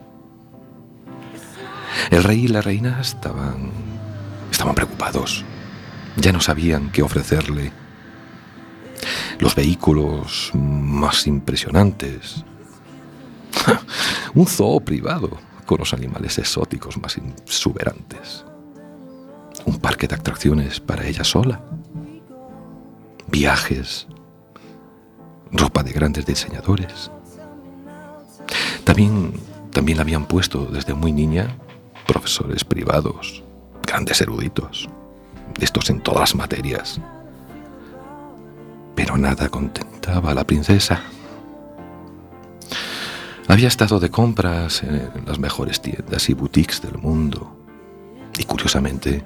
El rey y la reina estaban estaban preocupados. Ya no sabían qué ofrecerle. Los vehículos más impresionantes. Un zoo privado con los animales exóticos más exuberantes. Un parque de atracciones para ella sola. Viajes. Ropa de grandes diseñadores. También, también la habían puesto desde muy niña profesores privados, grandes eruditos, estos en todas las materias. Pero nada contentaba a la princesa. Había estado de compras en las mejores tiendas y boutiques del mundo. Y curiosamente,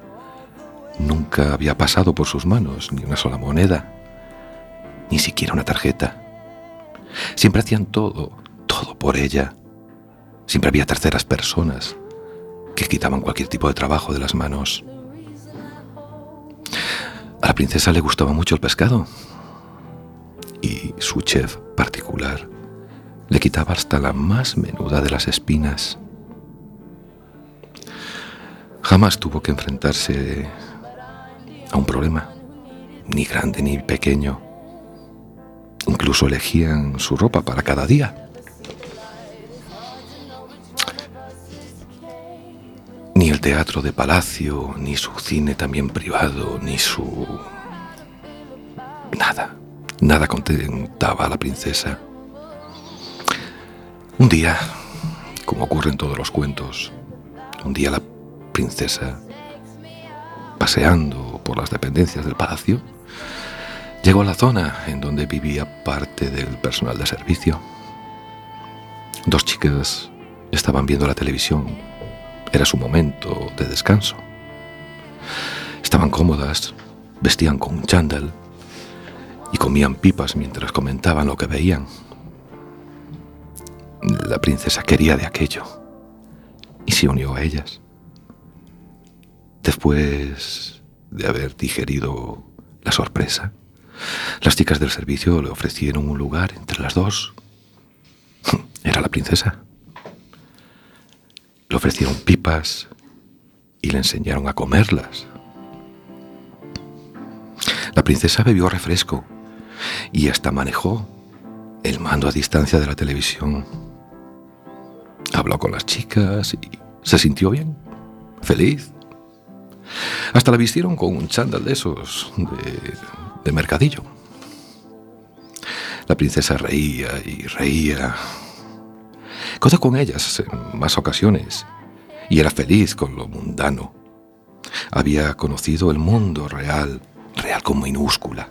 nunca había pasado por sus manos ni una sola moneda, ni siquiera una tarjeta. Siempre hacían todo, todo por ella. Siempre había terceras personas que quitaban cualquier tipo de trabajo de las manos. A la princesa le gustaba mucho el pescado y su chef particular le quitaba hasta la más menuda de las espinas. Jamás tuvo que enfrentarse a un problema, ni grande ni pequeño. Incluso elegían su ropa para cada día. Teatro de palacio, ni su cine también privado, ni su... Nada, nada contentaba a la princesa. Un día, como ocurre en todos los cuentos, un día la princesa, paseando por las dependencias del palacio, llegó a la zona en donde vivía parte del personal de servicio. Dos chicas estaban viendo la televisión era su momento de descanso. Estaban cómodas, vestían con un chándal y comían pipas mientras comentaban lo que veían. La princesa quería de aquello y se unió a ellas. Después de haber digerido la sorpresa, las chicas del servicio le ofrecieron un lugar entre las dos. Era la princesa. Le ofrecieron pipas y le enseñaron a comerlas. La princesa bebió refresco y hasta manejó el mando a distancia de la televisión. Habló con las chicas y se sintió bien, feliz. Hasta la vistieron con un chándal de esos, de, de mercadillo. La princesa reía y reía. Contó con ellas en más ocasiones y era feliz con lo mundano. Había conocido el mundo real, real con minúscula.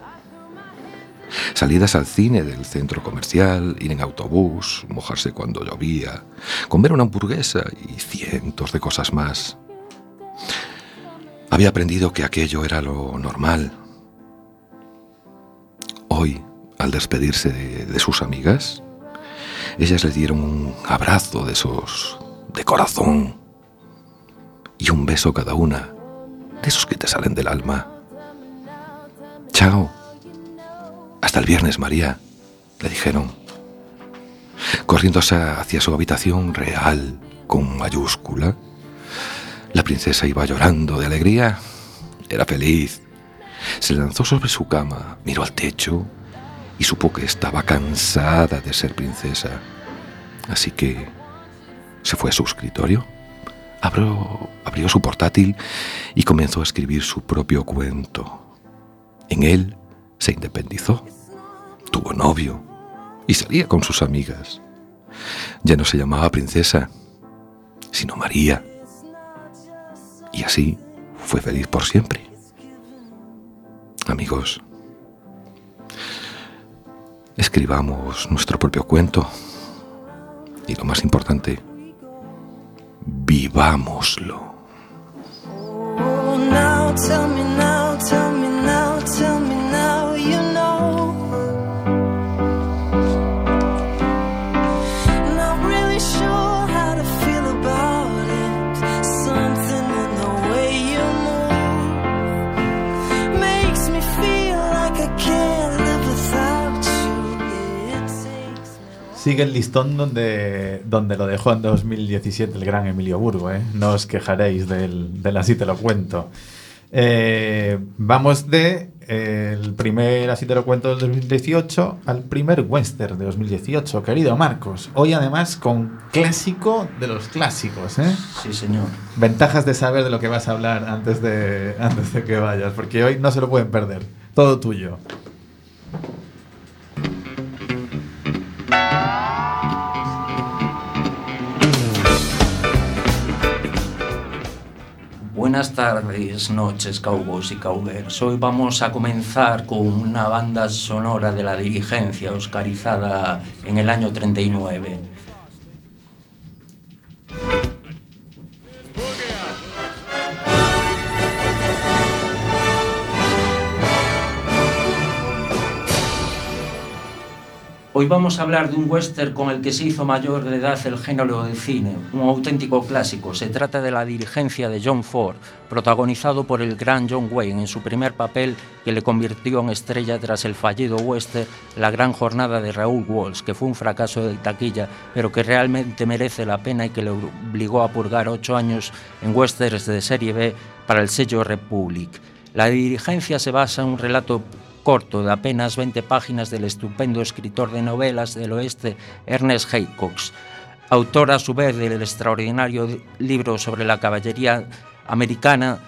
Salidas al cine del centro comercial, ir en autobús, mojarse cuando llovía, comer una hamburguesa y cientos de cosas más. Había aprendido que aquello era lo normal. Hoy, al despedirse de, de sus amigas, ellas le dieron un abrazo de esos de corazón y un beso cada una, de esos que te salen del alma. Chao. Hasta el viernes, María, le dijeron. Corriéndose hacia su habitación real, con mayúscula, la princesa iba llorando de alegría. Era feliz. Se lanzó sobre su cama, miró al techo y supo que estaba cansada de ser princesa. Así que se fue a su escritorio, abrió, abrió su portátil y comenzó a escribir su propio cuento. En él se independizó, tuvo novio y salía con sus amigas. Ya no se llamaba princesa, sino María. Y así fue feliz por siempre. Amigos, escribamos nuestro propio cuento y lo más importante, vivámoslo. Oh, Sigue el listón donde, donde lo dejó en 2017 el gran Emilio Burgo, ¿eh? No os quejaréis del, del así te lo cuento. Eh, vamos de eh, el primer así te lo cuento del 2018 al primer western de 2018, querido Marcos. Hoy además con clásico de los clásicos, ¿eh? Sí, señor. Ventajas de saber de lo que vas a hablar antes de, antes de que vayas, porque hoy no se lo pueden perder. Todo tuyo. Buenas tardes, noches, cowboys y cowgirls. Hoy vamos a comenzar con una banda sonora de la dirigencia, oscarizada en el año 39. Hoy vamos a hablar de un western con el que se hizo mayor de edad el género del cine, un auténtico clásico. Se trata de La dirigencia de John Ford, protagonizado por el gran John Wayne en su primer papel que le convirtió en estrella tras el fallido western La gran jornada de Raúl Walsh, que fue un fracaso de taquilla, pero que realmente merece la pena y que le obligó a purgar ocho años en westerns de serie B para el sello Republic. La dirigencia se basa en un relato corto de apenas 20 páginas del estupendo escritor de novelas del oeste Ernest Haycox, autor a su vez del extraordinario libro sobre la caballería americana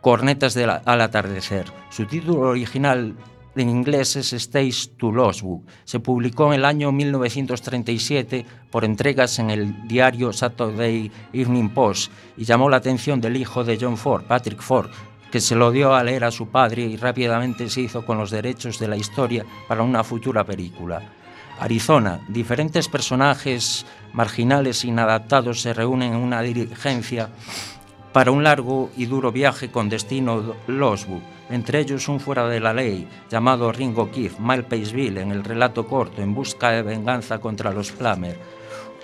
Cornetas al atardecer. Su título original en inglés es Stage to Lostwood. Se publicó en el año 1937 por entregas en el diario Saturday Evening Post y llamó la atención del hijo de John Ford, Patrick Ford, que se lo dio a leer a su padre y rápidamente se hizo con los derechos de la historia para una futura película. Arizona, diferentes personajes marginales inadaptados se reúnen en una dirigencia para un largo y duro viaje con destino Lostwood, entre ellos un fuera de la ley llamado Ringo Keith, Mile Paceville en el relato corto En busca de venganza contra los Plummer,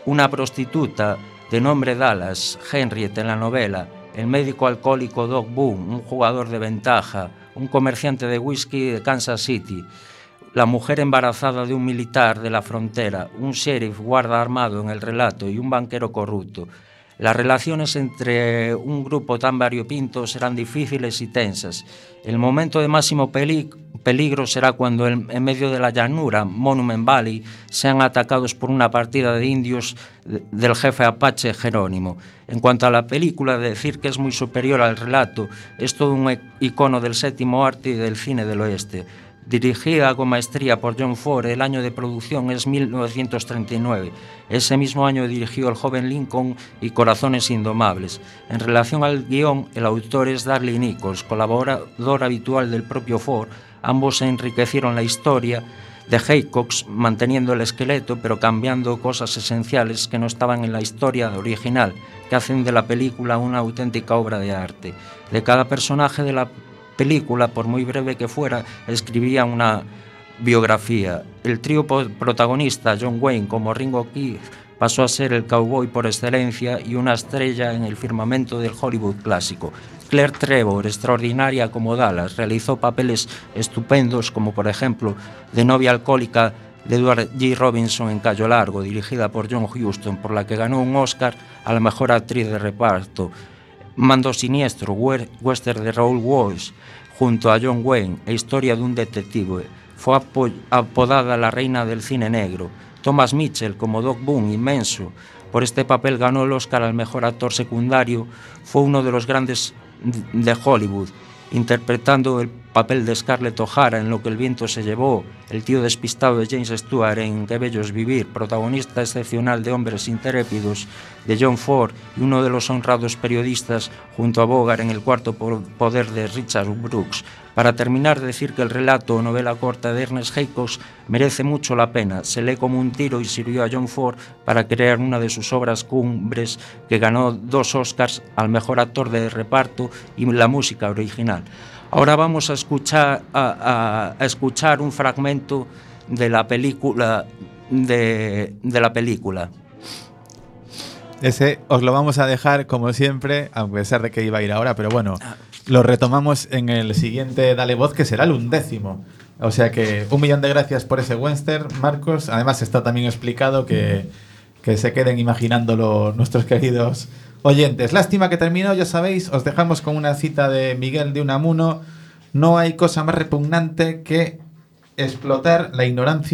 una prostituta de nombre Dallas, Henriette en la novela, el médico alcohólico Doc Boone, un jugador de ventaja, un comerciante de whisky de Kansas City, la mujer embarazada de un militar de la frontera, un sheriff guarda armado en el relato y un banquero corrupto. Las relaciones entre un grupo tan variopinto serán difíciles y tensas. El momento de máximo peli- peligro será cuando en, medio de la llanura, Monument Valley, sean atacados por una partida de indios de- del jefe apache Jerónimo. En cuanto a la película, decir que es muy superior al relato es todo un icono del séptimo arte y del cine del oeste. Dirigida con maestría por John Ford, el año de producción es 1939. Ese mismo año dirigió El joven Lincoln y Corazones indomables. En relación al guion, el autor es Darley Nichols, colaborador habitual del propio Ford. Ambos enriquecieron la historia de Haycox, manteniendo el esqueleto pero cambiando cosas esenciales que no estaban en la historia original, que hacen de la película una auténtica obra de arte. De cada personaje de la película, por muy breve que fuera, escribía una biografía. El trío protagonista, John Wayne como Ringo Keith, pasó a ser el cowboy por excelencia y una estrella en el firmamento del Hollywood clásico. Claire Trevor, extraordinaria como Dallas, realizó papeles estupendos como por ejemplo de novia alcohólica de Edward G. Robinson en Cayo Largo, dirigida por John Huston, por la que ganó un Oscar a la mejor actriz de reparto. Mando Siniestro, western de Raoul Walsh, junto a John Wayne, e historia de un detective. Fue apo- apodada la reina del cine negro. Thomas Mitchell, como Doc Boone, inmenso. Por este papel ganó el Oscar al mejor actor secundario. Fue uno de los grandes de Hollywood, interpretando el papel de Scarlett O'Hara en Lo que el viento se llevó, el tío despistado de James Stewart en Qué bello es vivir, protagonista excepcional de Hombres intrépidos de John Ford y uno de los honrados periodistas junto a Bogart en El cuarto po- poder de Richard Brooks. Para terminar, decir que el relato o novela corta de Ernest Haycox merece mucho la pena. Se lee como un tiro y sirvió a John Ford para crear una de sus obras cumbres que ganó dos Oscars al mejor actor de reparto y la música original. Ahora vamos a escuchar, a, a- a escuchar un fragmento de la película de, de la película. Ese os lo vamos a dejar como siempre, a pesar de que iba a ir ahora, pero bueno, lo retomamos en el siguiente Dale Voz, que será el undécimo. O sea que un millón de gracias por ese Western, Marcos. Además está también explicado que, que se queden imaginándolo nuestros queridos oyentes. Lástima que terminó, ya sabéis, os dejamos con una cita de Miguel de Unamuno. No hay cosa más repugnante que explotar la ignorancia